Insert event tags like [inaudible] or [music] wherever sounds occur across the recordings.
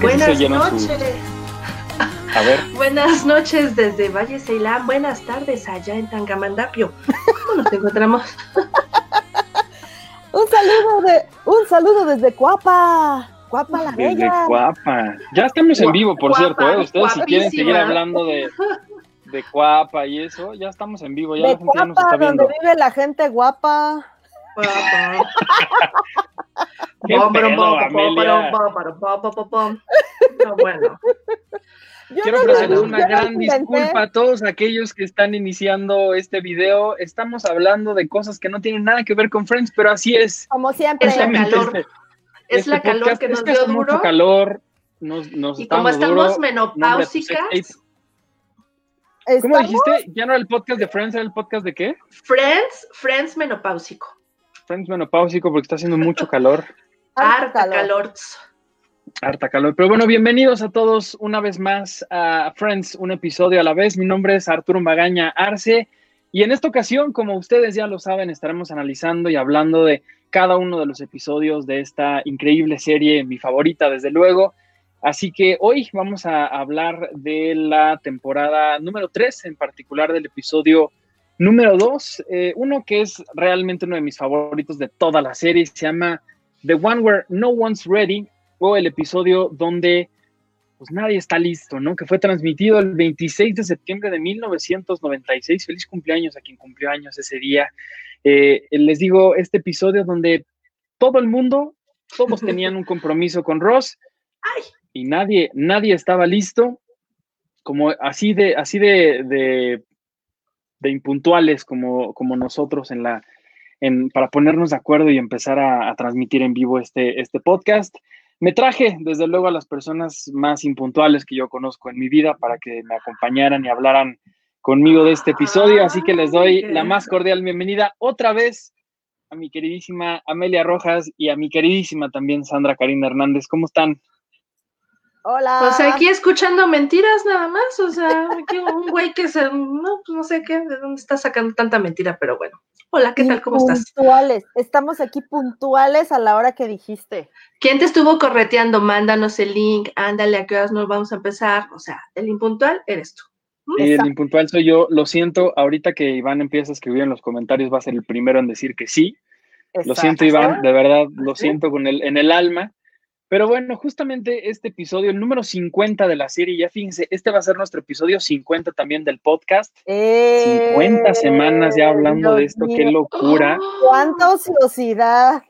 Buenas noches. A ver. Buenas noches desde Valle Ceilán. Buenas tardes allá en Tangamandapio. ¿Cómo nos encontramos? un saludo de, un saludo desde Cuapa. Cuapa la Desde Bella. Cuapa. Ya estamos en vivo, por Guapa, cierto. ¿eh? Ustedes si quieren seguir hablando de, de Cuapa y eso, ya estamos en vivo. Ya De la gente ya nos Cuapa, está donde viendo. vive la gente guapa. Yo Quiero no ofrecer una no gran disculpa a todos aquellos que están iniciando este video. Estamos hablando de cosas que no tienen nada que ver con Friends, pero así es. Como siempre. Es la calor. este- Es este la calor podcast que es nos que dio hace mucho duro. calor. Nos, nos Y como estamos duro. Tu menopáusicas. ¿Cómo Estamos- dijiste? ¿Ya no era el podcast de Friends? ¿Era el podcast de qué? Friends, Friends menopáusico. Friends menopáusico porque está haciendo mucho calor. [laughs] Harta calor. Harta calor. Pero bueno, bienvenidos a todos una vez más a Friends, un episodio a la vez. Mi nombre es Arturo Magaña Arce y en esta ocasión, como ustedes ya lo saben, estaremos analizando y hablando de cada uno de los episodios de esta increíble serie, mi favorita desde luego. Así que hoy vamos a hablar de la temporada número 3, en particular del episodio número 2, eh, uno que es realmente uno de mis favoritos de toda la serie, se llama The One Where No One's Ready, o el episodio donde pues nadie está listo, ¿no? Que fue transmitido el 26 de septiembre de 1996. Feliz cumpleaños a quien cumplió años ese día. Eh, les digo, este episodio donde todo el mundo, todos tenían un compromiso con Ross Ay. y nadie, nadie estaba listo, como así de, así de, de, de impuntuales como, como nosotros en la, en, para ponernos de acuerdo y empezar a, a transmitir en vivo este, este podcast. Me traje, desde luego, a las personas más impuntuales que yo conozco en mi vida para que me acompañaran y hablaran conmigo de este episodio. Así que les doy la más cordial bienvenida otra vez a mi queridísima Amelia Rojas y a mi queridísima también Sandra Karina Hernández. ¿Cómo están? Hola. O sea, aquí escuchando mentiras nada más. O sea, aquí un güey que se. No, pues no sé qué, de dónde está sacando tanta mentira, pero bueno. Hola, ¿qué tal? ¿Cómo estás? Puntuales. Estamos aquí puntuales a la hora que dijiste. ¿Quién te estuvo correteando? Mándanos el link, ándale, a qué horas nos vamos a empezar. O sea, el impuntual eres tú. Y el Exacto. impuntual soy yo. Lo siento, ahorita que Iván empieza a escribir en los comentarios va a ser el primero en decir que sí. Lo siento, Iván, de verdad, lo ¿Sí? siento con el, en el alma. Pero bueno, justamente este episodio, el número 50 de la serie, ya fíjense, este va a ser nuestro episodio 50 también del podcast. 50 semanas ya hablando de esto, qué locura, Oh, Cuánta ociosidad.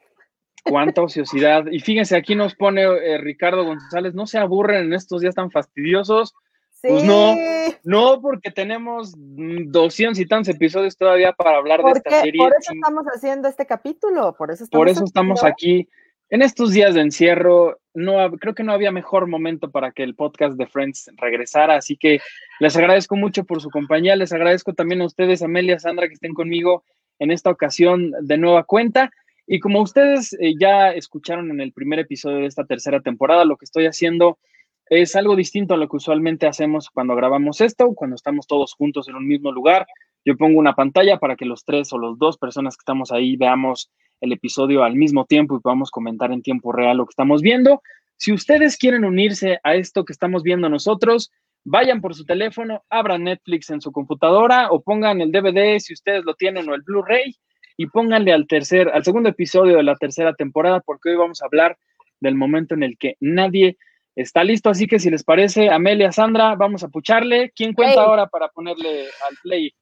cuánta ociosidad. Y fíjense, aquí nos pone eh, Ricardo González, no se aburren en estos días tan fastidiosos. Sí. Pues no. No, porque tenemos mm, 200 y tantos episodios todavía para hablar de esta serie. por eso estamos haciendo este capítulo. Por eso estamos, Por eso estamos aquí. En estos días de encierro, no, creo que no había mejor momento para que el podcast de Friends regresara, así que les agradezco mucho por su compañía, les agradezco también a ustedes, Amelia, Sandra, que estén conmigo en esta ocasión de nueva cuenta. Y como ustedes eh, ya escucharon en el primer episodio de esta tercera temporada, lo que estoy haciendo es algo distinto a lo que usualmente hacemos cuando grabamos esto, cuando estamos todos juntos en un mismo lugar. Yo pongo una pantalla para que los tres o los dos personas que estamos ahí veamos el episodio al mismo tiempo y podamos comentar en tiempo real lo que estamos viendo. Si ustedes quieren unirse a esto que estamos viendo nosotros, vayan por su teléfono, abran Netflix en su computadora o pongan el DVD si ustedes lo tienen o el Blu-ray y pónganle al tercer, al segundo episodio de la tercera temporada porque hoy vamos a hablar del momento en el que nadie está listo. Así que si les parece, Amelia, Sandra, vamos a pucharle. ¿Quién cuenta Play. ahora para ponerle al play?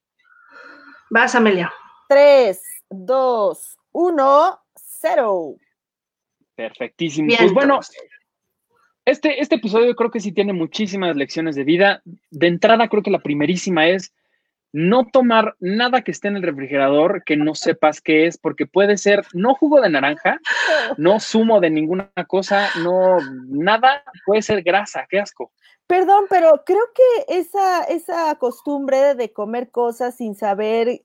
Vas, Amelia. 3, 2, 1, 0. Perfectísimo. Bien. Pues bueno, este, este episodio creo que sí tiene muchísimas lecciones de vida. De entrada, creo que la primerísima es no tomar nada que esté en el refrigerador que no sepas qué es, porque puede ser no jugo de naranja, no zumo de ninguna cosa, no nada, puede ser grasa, qué asco. Perdón, pero creo que esa, esa costumbre de comer cosas sin saber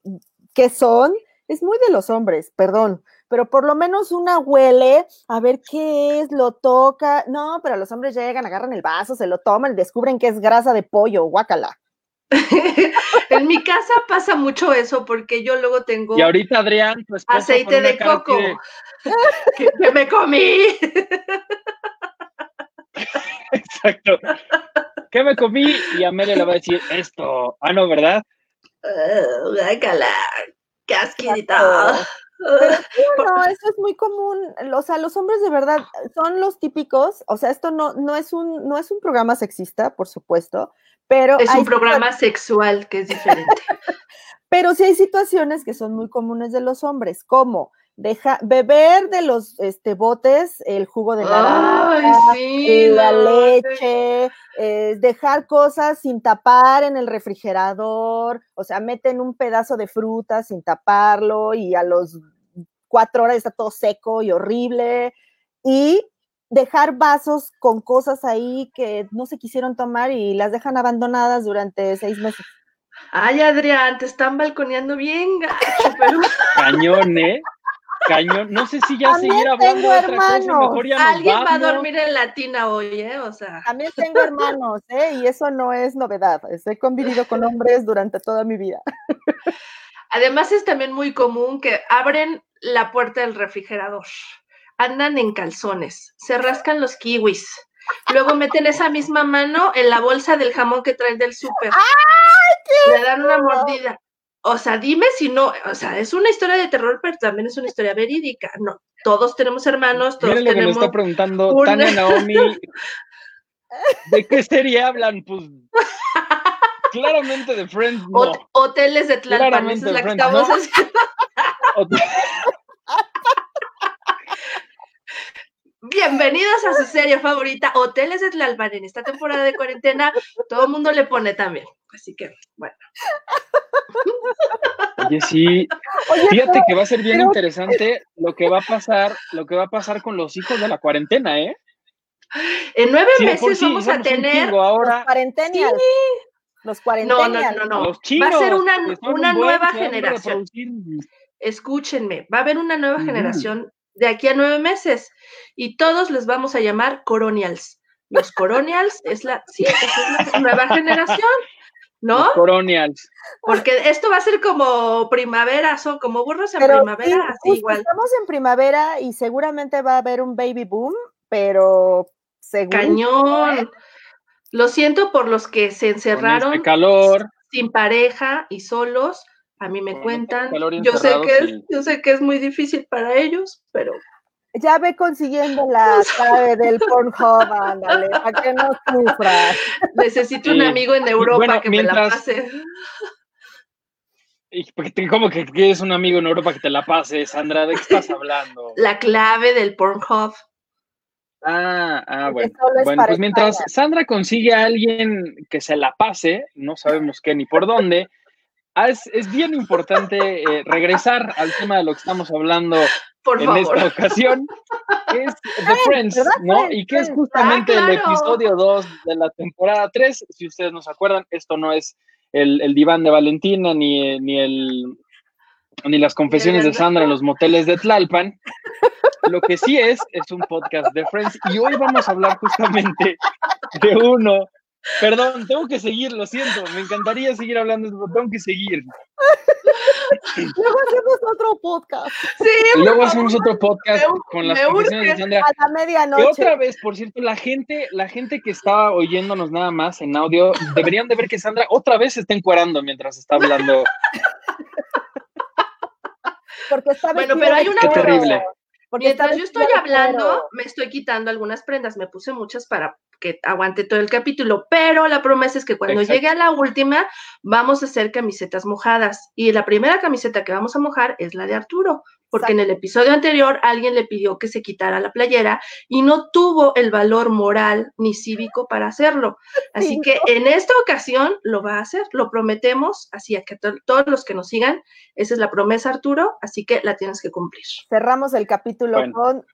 qué son es muy de los hombres, perdón, pero por lo menos una huele a ver qué es, lo toca. No, pero los hombres llegan, agarran el vaso, se lo toman y descubren que es grasa de pollo, guácala. [laughs] en mi casa pasa mucho eso porque yo luego tengo Y ahorita Adrián, tu aceite de coco de- [laughs] que, que me comí. [laughs] Exacto. ¿Qué me comí? Y Amelia le va a decir esto. Ah, no, ¿verdad? Uh, guácala, casquito. Pero [laughs] no, eso es muy común. O sea, los hombres de verdad son los típicos. O sea, esto no, no, es, un, no es un programa sexista, por supuesto, pero. Es un programa sexual que es diferente. [laughs] pero sí hay situaciones que son muy comunes de los hombres, como deja, beber de los este, botes el jugo de naranja, la leche, eh, dejar cosas sin tapar en el refrigerador, o sea, meten un pedazo de fruta sin taparlo y a los cuatro horas está todo seco y horrible, y dejar vasos con cosas ahí que no se quisieron tomar y las dejan abandonadas durante seis meses. Ay, Adrián, te están balconeando bien gacho, pero... [laughs] Cañón, ¿eh? Cañón. No sé si ya seguir hablando de otra cosa, mejor ya Alguien va a dormir en latina hoy, ¿eh? O sea. También tengo hermanos, ¿eh? Y eso no es novedad. He convivido con hombres durante toda mi vida. Además es también muy común que abren la puerta del refrigerador, andan en calzones, se rascan los kiwis, luego meten esa misma mano en la bolsa del jamón que traen del súper, le dan una mordida. O sea, dime si no, o sea, es una historia de terror, pero también es una historia verídica. No, todos tenemos hermanos, todos Miren lo tenemos. que me está preguntando Tania [laughs] Naomi. ¿De qué serie hablan? Pues claramente de Friends. No. hoteles de Tlalpan, esa es la que estamos ¿no? haciendo. Bienvenidos a su serie favorita, Hoteles de Tlalpan. En esta temporada de cuarentena, todo el mundo le pone también. Así que, bueno. Oye, sí. Fíjate que va a ser bien interesante lo que va a pasar, lo que va a pasar con los hijos de la cuarentena, ¿eh? En nueve meses vamos a tener ahora. Los cuarentenials. Sí. Los cuarentenials. No, no, no, no. Los chinos, va a ser una, una nueva generación. Escúchenme, va a haber una nueva -huh. generación de aquí a nueve meses y todos les vamos a llamar coronials. Los coronials es la, sí, es la nueva [laughs] generación. ¿No? Los coronials. Porque esto va a ser como primavera, son como burros en pero primavera, sí, así igual. Estamos en primavera y seguramente va a haber un baby boom, pero seguro. Cañón. Lo siento por los que se encerraron este calor. sin pareja y solos. A mí me Con cuentan. Yo sé que es, sí. yo sé que es muy difícil para ellos, pero ya ve consiguiendo la [laughs] clave del Pornhub, ándale, para que no sufras. Necesito un amigo en Europa bueno, que mientras... me la pase. ¿Cómo que quieres un amigo en Europa que te la pase, Sandra? ¿De qué estás [laughs] hablando? La clave del Pornhub. Ah, ah bueno. Bueno, pues mientras Sandra consigue a alguien que se la pase, no sabemos qué ni por dónde, ah, es, es, bien importante eh, regresar al tema de lo que estamos hablando por en favor. esta ocasión, que [laughs] es The Friends, ¿no? Y que es justamente ah, claro. el episodio 2 de la temporada 3. Si ustedes no se acuerdan, esto no es el, el diván de Valentina ni, ni, el, ni las confesiones de Sandra en los moteles de Tlalpan. Lo que sí es, es un podcast de Friends. Y hoy vamos a hablar justamente de uno Perdón, tengo que seguir, lo siento. Me encantaría seguir hablando, pero tengo que seguir. Luego hacemos otro podcast. Sí, y luego hacemos otro podcast me, con las confesiones de Sandra. A la medianoche. Y otra vez, por cierto, la gente, la gente que está oyéndonos nada más en audio, deberían de ver que Sandra otra vez se está encuerando mientras está hablando. Porque está bueno, pero hay una Qué terrible. Porque Mientras yo estoy hablando, me estoy quitando algunas prendas. Me puse muchas para que aguante todo el capítulo, pero la promesa es que cuando Exacto. llegue a la última, vamos a hacer camisetas mojadas. Y la primera camiseta que vamos a mojar es la de Arturo, porque Exacto. en el episodio anterior alguien le pidió que se quitara la playera y no tuvo el valor moral ni cívico para hacerlo. [laughs] Así sí, que en esta ocasión lo va a hacer, lo prometemos, así que to todos los que nos sigan, esa es la promesa, Arturo, así que la tienes que cumplir. Cerramos el capítulo bueno. con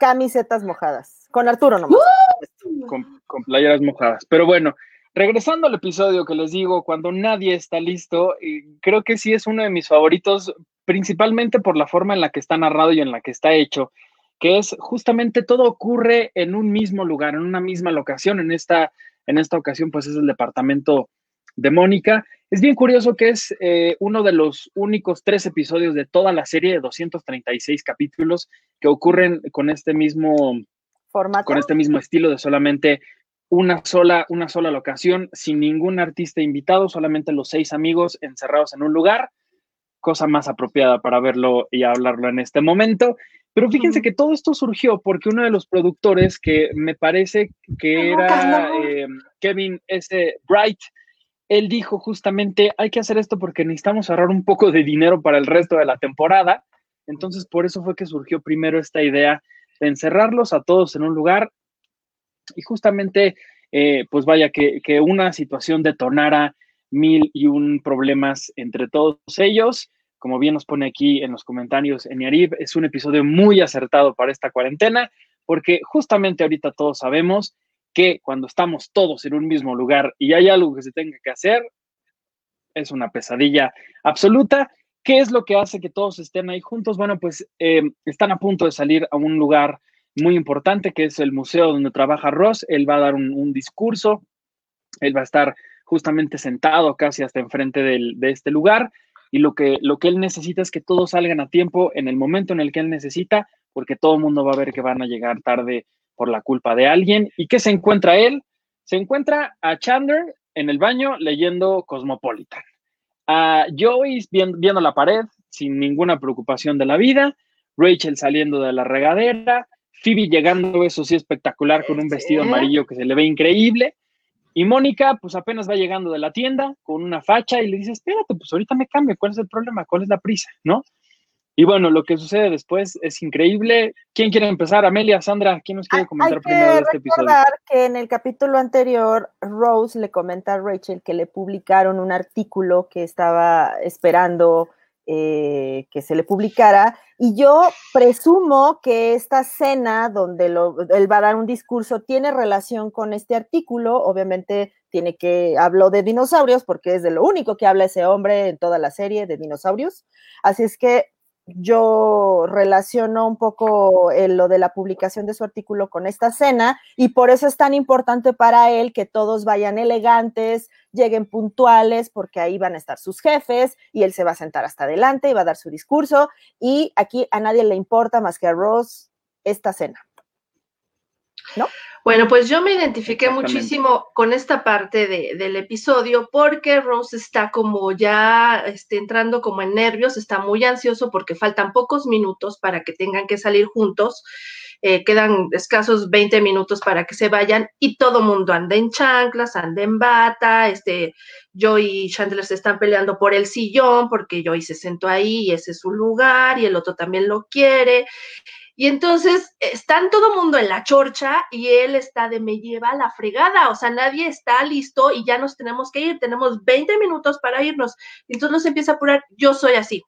camisetas mojadas. Con Arturo nomás. ¡Uh! Con, con, playeras mojadas. Pero bueno, regresando al episodio que les digo, cuando nadie está listo, creo que sí es uno de mis favoritos, principalmente por la forma en la que está narrado y en la que está hecho, que es justamente todo ocurre en un mismo lugar, en una misma locación. En esta, en esta ocasión, pues es el departamento de Mónica. Es bien curioso que es eh, uno de los únicos tres episodios de toda la serie de 236 capítulos que ocurren con este mismo formato, con este mismo estilo de solamente una sola, una sola locación, sin ningún artista invitado, solamente los seis amigos encerrados en un lugar, cosa más apropiada para verlo y hablarlo en este momento. Pero fíjense que todo esto surgió porque uno de los productores, que me parece que era eh, Kevin S. Bright, él dijo justamente, hay que hacer esto porque necesitamos ahorrar un poco de dinero para el resto de la temporada. Entonces, por eso fue que surgió primero esta idea de encerrarlos a todos en un lugar y justamente, eh, pues vaya, que, que, una situación detonara mil y un problemas entre todos ellos. Como bien nos pone aquí en los comentarios en Yarib, es un episodio muy acertado para esta cuarentena, porque justamente ahorita todos sabemos que cuando estamos todos en un mismo lugar y hay algo que se tenga que hacer, es una pesadilla absoluta. ¿Qué es lo que hace que todos estén ahí juntos? Bueno, pues eh, están a punto de salir a un lugar muy importante que es el museo donde trabaja Ross. Él va a dar un, discurso, él va a estar justamente sentado casi hasta enfrente de este lugar y lo que, lo que él necesita es que todos salgan a tiempo en el momento en el que él necesita, porque todo el mundo va a ver que van a llegar tarde por la culpa de alguien. ¿Y qué se encuentra él? Se encuentra a Chandler en el baño leyendo Cosmopolitan, a Joyce viendo, viendo la pared sin ninguna preocupación de la vida, Rachel saliendo de la regadera, Phoebe llegando, eso sí, espectacular, con un vestido amarillo que se le ve increíble. Y Mónica, pues apenas va llegando de la tienda con una facha y le dice, espérate, pues ahorita me cambio, ¿cuál es el problema? ¿Cuál es la prisa? ¿No? Y bueno, lo que sucede después es increíble. ¿Quién quiere empezar? Amelia, Sandra, ¿quién nos quiere comentar primero de este episodio? que en el capítulo anterior, Rose le comenta a Rachel que le publicaron un artículo que estaba esperando eh, que se le publicara. Y yo presumo que esta cena donde él va a dar un discurso tiene relación con este artículo. Obviamente tiene que, habló de dinosaurios porque es de lo único que habla ese hombre en toda la serie de dinosaurios. Así es que yo relaciono un poco eh, lo de la publicación de su artículo con esta cena y por eso es tan importante para él que todos vayan elegantes, lleguen puntuales, porque ahí van a estar sus jefes y él se va a sentar hasta adelante y va a dar su discurso y aquí a nadie le importa más que a Ross esta cena. ¿No? Bueno, pues yo me identifiqué muchísimo con esta parte del episodio porque Rose está como ya este, entrando como en nervios, está muy ansioso porque faltan pocos minutos para que tengan que salir juntos. Eh, quedan escasos 20 minutos para que se vayan y todo mundo anda en chanclas, anda en bata, este, Joy y Chandler se están peleando por el sillón porque Joy se sentó ahí y ese es su lugar y el otro también lo quiere y entonces están todo mundo en la chorcha y él está de me lleva la fregada, o sea, nadie está listo y ya nos tenemos que ir, tenemos 20 minutos para irnos. Entonces nos empieza a apurar, yo soy así,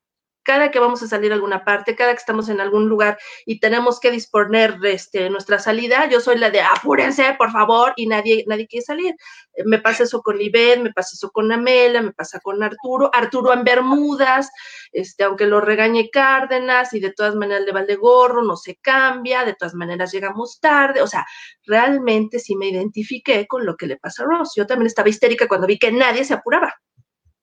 cada que vamos a salir a alguna parte, cada que estamos en algún lugar y tenemos que disponer este, nuestra salida, yo soy la de apúrense, por favor, y nadie, nadie quiere salir. Me pasa eso con Ivette, me pasa eso con Amela, me pasa con Arturo, Arturo en Bermudas, este, aunque lo regañe Cárdenas y de todas maneras le vale gorro, no se cambia, de todas maneras llegamos tarde, o sea, realmente sí me identifiqué con lo que le pasa a Ross. Yo también estaba histérica cuando vi que nadie se apuraba.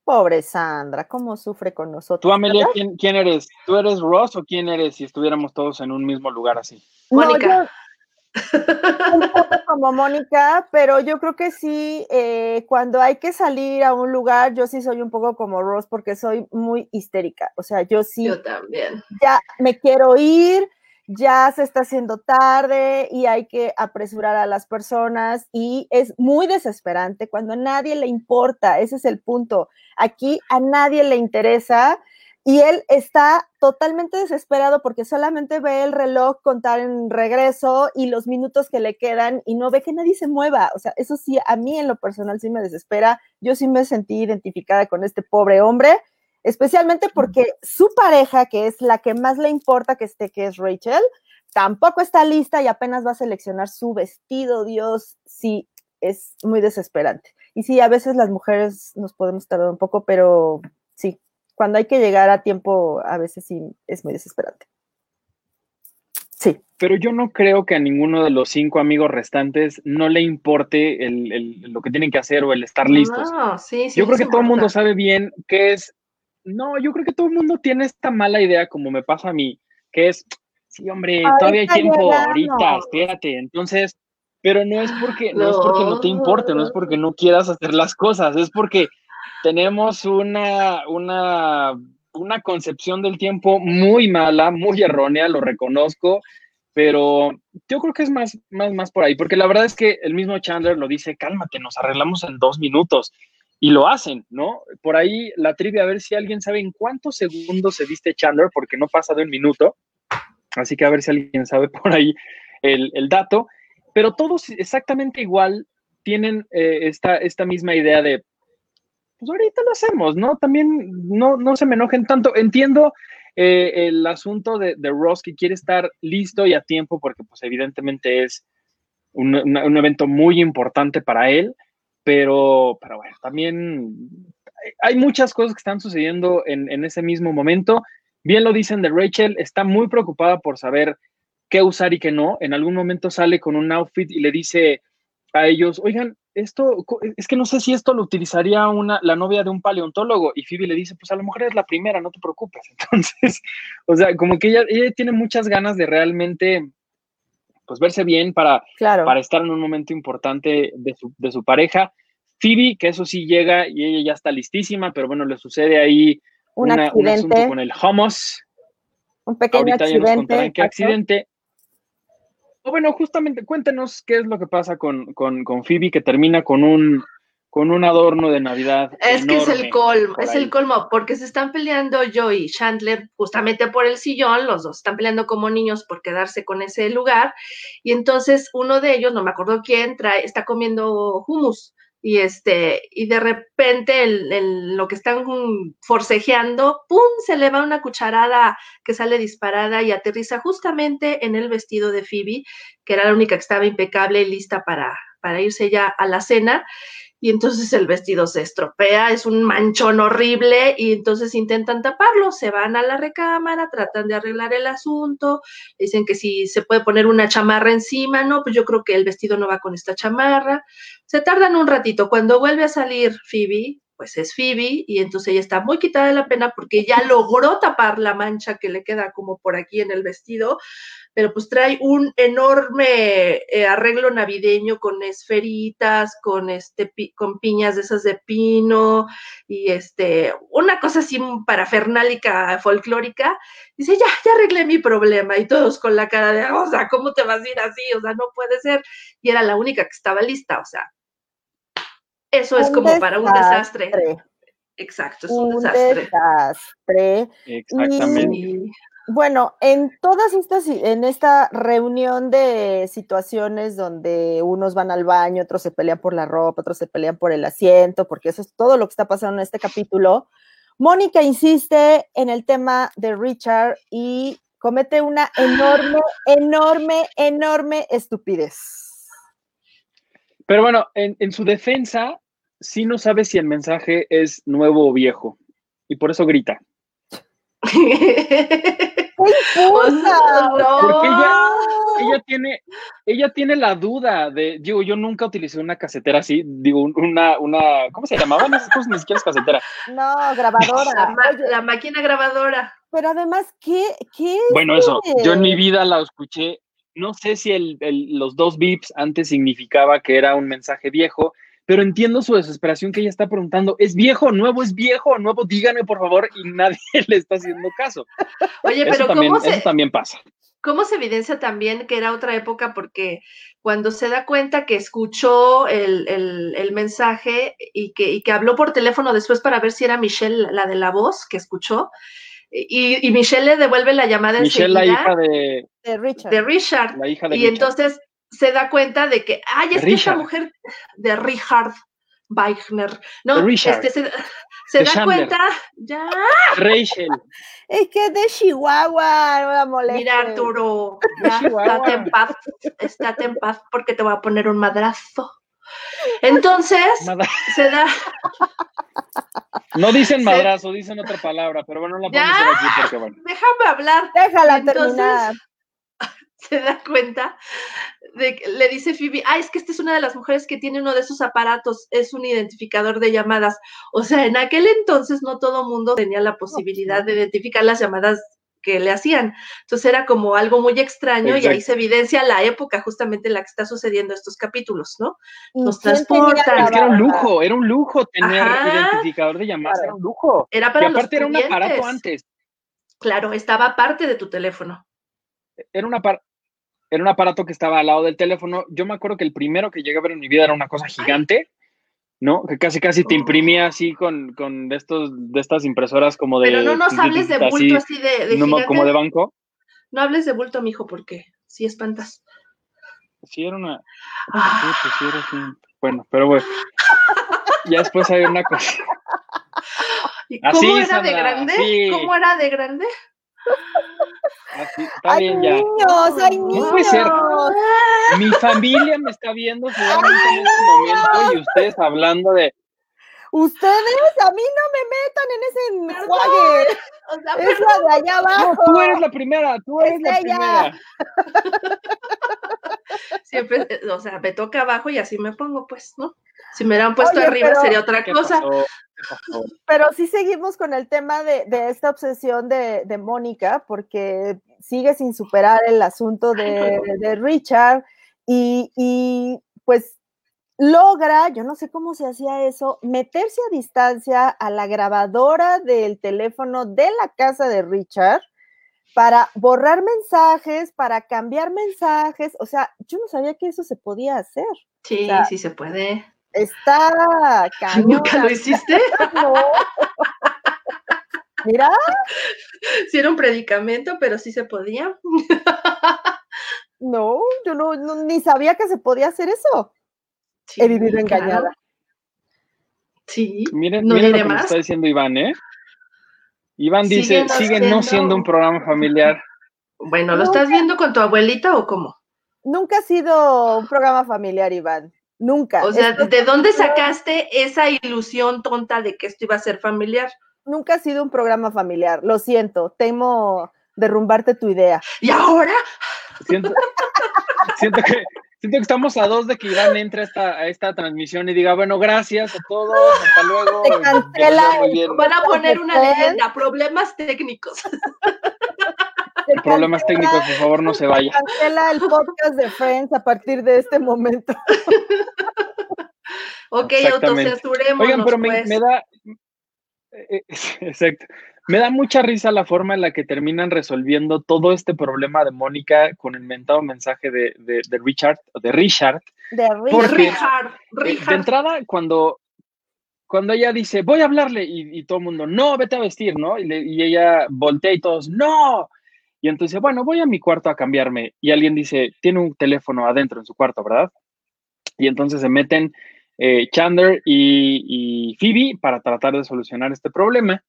Pobre Sandra, ¿cómo sufre con nosotros? Tú, Amelia, ¿quién, eres? ¿Tú eres Ross o quién eres si estuviéramos todos en un mismo lugar así? Mónica. [laughs] un poco como Mónica, pero yo creo que sí, eh, cuando hay que salir a un lugar, yo sí soy un poco como Ross porque soy muy histérica. O sea, yo sí. Yo también. Ya me quiero ir, ya se está haciendo tarde y hay que apresurar a las personas y es muy desesperante cuando a nadie le importa, ese es el punto. Aquí a nadie le interesa y él está totalmente desesperado porque solamente ve el reloj contar en regreso y los minutos que le quedan y no ve que nadie se mueva. O sea, eso sí, a mí en lo personal sí me desespera. Yo sí me sentí identificada con este pobre hombre especialmente porque su pareja, que es la que más le importa que esté, que es Rachel, tampoco está lista y apenas va a seleccionar su vestido, Dios, sí, es muy desesperante. Y sí, a veces las mujeres nos podemos tardar un poco, pero sí, cuando hay que llegar a tiempo, a veces sí es muy desesperante. Sí. Pero yo no creo que a ninguno de los cinco amigos restantes no le importe lo que tienen que hacer o el estar listos. sí, yo creo que todo el mundo sabe bien qué es no, yo creo que todo el mundo tiene esta mala idea, como me pasa a mí, que es, sí, hombre, todavía hay tiempo, ahorita, espérate. Entonces, pero no es porque no. es porque no te importe, no es porque no quieras hacer las cosas, es porque tenemos una, una, una concepción del tiempo muy mala, muy errónea, lo reconozco, pero yo creo que es más, más, más por ahí, porque la verdad es que el mismo Chandler lo dice, cálmate, nos arreglamos en dos minutos, y lo hacen, ¿no? Por ahí la trivia, a ver si alguien sabe en cuántos segundos se viste Chandler, porque no pasa de un minuto, así que a ver si alguien sabe por ahí el, el dato, pero todos exactamente igual tienen eh, esta, esta misma idea de, pues ahorita lo hacemos, ¿no? También no, no se me enojen tanto. Entiendo eh, el asunto de, de, Ross que quiere estar listo y a tiempo porque pues evidentemente es un, un evento muy importante para él, pero, pero bueno, también hay muchas cosas que están sucediendo en, ese mismo momento. Bien lo dicen de Rachel, está muy preocupada por saber qué usar y qué no. En algún momento sale con un outfit y le dice a ellos, oigan, esto, es que no sé si esto lo utilizaría una, la novia de un paleontólogo. Y Phoebe le dice, pues a lo mejor es la primera, no te preocupes. [laughs] Entonces, o sea, como que ella, ella tiene muchas ganas de realmente, pues verse bien para, claro. para estar en un momento importante de su, de su pareja. Phoebe, que eso sí llega y ella ya está listísima, pero bueno, le sucede ahí un, una, un asunto con el hummus. Un pequeño Ahorita accidente. ya nos contarán qué accidente. O bueno, justamente cuéntenos qué es lo que pasa con, con, con Phoebe, que termina con un, con un adorno de Navidad. Es que es el colmo, es el colmo, porque se están peleando Joe y Chandler justamente por el sillón, los dos están peleando como niños por quedarse con ese lugar, y entonces uno de ellos, no me acuerdo quién, trae, está comiendo hummus, y este, y de repente el, el- lo que están forcejeando, ¡pum! se le va una cucharada que sale disparada y aterriza justamente en el vestido de Phoebe, que era la única que estaba impecable y lista para, para irse ya a la cena y entonces el vestido se estropea, es un manchón horrible y entonces intentan taparlo, se van a la recámara, tratan de arreglar el asunto, dicen que si se puede poner una chamarra encima, no, pues yo creo que el vestido no va con esta chamarra. Se tardan un ratito, cuando vuelve a salir Phoebe, pues es Phoebe y entonces ella está muy quitada de la pena porque ya logró tapar la mancha que le queda como por aquí en el vestido, pero pues trae un enorme eh, arreglo navideño con esferitas, con este con piñas de esas de pino y este una cosa así parafernálica folclórica. Dice, "Ya, ya arreglé mi problema." Y todos con la cara de, "O sea, ¿cómo te vas a ir así? O sea, no puede ser." Y era la única que estaba lista, o sea, eso es Un como para un desastre. Exacto, es un, Un desastre. desastre. Exactamente. Sí. Bueno, en todas estas, en esta reunión de situaciones donde unos van al baño, otros se pelean por la ropa, otros se pelean por el asiento, porque eso es todo lo que está pasando en este capítulo, Mónica insiste en el tema de Richard y comete una enorme, enorme, enorme estupidez. Pero bueno, en, en su defensa, sí no sabe si el mensaje es nuevo o viejo. Y por eso grita. No. Porque Ella tiene, ella tiene la duda de, digo, yo nunca utilicé una casetera así, digo, un- una, una, ¿cómo se llamaban esas cosas? Ni siquiera es casetera. No, La, grabadora. Oye, la máquina grabadora. pero además, ¿qué, qué Bueno, eso, yo en mi vida la escuché, no sé si el, el- los dos bips antes significaba que era un mensaje viejo, pero entiendo su desesperación que ella está preguntando, ¿es viejo nuevo? ¿Es viejo nuevo? Díganme, por favor, y nadie [laughs] le está haciendo caso. Oye, Eso pero también, ¿cómo se, eso también pasa. ¿Cómo se evidencia también que era otra época? Porque cuando se da cuenta que escuchó el, el- el mensaje y que, y que habló por teléfono después para ver si era Michelle la de la voz que escuchó, y, y Michelle le devuelve la llamada Michelle, la enseguida hija de, de Richard. de Richard. la hija de Y Richard. entonces se da cuenta de que, ay, es que esta Richard. mujer de Richard Wagner, no, Richard. este, se, se da Chandler. cuenta, ya, Rachel, Es que es de Chihuahua, no la molestes. Mira, Arturo, ya, estate en paz, estate en paz porque te voy a poner un madrazo. Entonces, se da, no dicen Se- madrazo, dicen otra palabra, pero bueno, no la podemos decir aquí porque bueno. déjame hablar, Déjala Entonces, terminar. [laughs] se da cuenta de que le dice Phoebe, ah, es que esta es una de las mujeres que tiene uno de esos aparatos, es un identificador de llamadas. O sea, en aquel entonces no todo mundo tenía la posibilidad de identificar las llamadas que le hacían. Entonces era como algo muy extraño y ahí se evidencia la época justamente en la que está sucediendo estos capítulos, ¿no? Nos transportan. Es que era un lujo, era un lujo tener identificador de llamadas, era un lujo. Era para y aparte era un aparato antes. Claro, estaba parte de tu teléfono. Era una era un aparato que estaba al lado del teléfono. Yo me acuerdo que el primero que llegué a ver en mi vida era una cosa gigante. ¿no? Que casi casi te imprimía así con, con de estos, de estas impresoras como de. Pero no nos hables de bulto así, de, de como de banco. No hables de bulto, mijo, porque sí espantas. Sí, era una. Ah. Sí, era así. Bueno, pero bueno. ya después hay una cosa. ¿Cómo era de grande? ¿Cómo era de grande? [laughs] Así, está bien ya. Niños, hay niños. No puede ser. Mi familia me está viendo [laughs] seguramente en este momento y ustedes hablando de. Ustedes a mí no me metan en ese enjuague. O sea, es la de allá abajo. No, tú eres la primera, tú eres la primera. [laughs] Siempre, o sea, me toca abajo y así me pongo, pues, ¿no? Si me hubieran puesto arriba sería otra cosa. Pero sí seguimos con el tema de, esta obsesión de, Mónica, porque sigue sin superar el asunto de, Richard y, pues logra, yo no sé cómo se hacía eso, meterse a distancia a la grabadora del teléfono de la casa de Richard para borrar mensajes, para cambiar mensajes. O sea, yo no sabía que eso se podía hacer. Sí, sí se puede. Está cañón. ¿Nunca lo [laughs] hiciste? No. Mira. Sí era un predicamento, pero sí se podía. No, yo no, ni sabía que se podía hacer eso. He vivido engañada. Sí. Miren, no miren lo que está diciendo Iván, ¿eh? Iván dice, sigue no siendo un programa familiar. Bueno, ¿lo estás viendo con tu abuelita o cómo? Nunca ha sido un programa familiar, Iván. Nunca. O sea, ¿de dónde sacaste esa ilusión tonta de que esto iba a ser familiar? Nunca ha sido un programa familiar, lo siento, temo derrumbarte tu idea. ¿Y ahora? Siento, [laughs] que, siento que estamos a dos de que Iván entre a esta, a esta transmisión y diga, bueno, gracias a todos, hasta [laughs] luego. Te cancela Van a poner una leyenda, problemas técnicos. [laughs] Problemas técnicos, por favor, no se vaya. Cancela el podcast de Friends a partir de este momento. [laughs] ok, autocensuremos. Oigan, pero me, pues. me, da. Eh, eh, [laughs] exacto. Me da mucha risa la forma en la que terminan resolviendo todo este problema de Mónica con el mentado mensaje de, de, de Richard, de Richard. De Richard. Eh, de entrada, cuando, cuando ella dice, voy a hablarle, y, todo el mundo, no, vete a vestir, ¿no? Y, y, ella voltea y todos, no. Y entonces, bueno, voy a mi cuarto a cambiarme. Y alguien dice, tiene un teléfono adentro en su cuarto, ¿verdad? Y entonces se meten eh, Chandler y, Phoebe para tratar de solucionar este problema.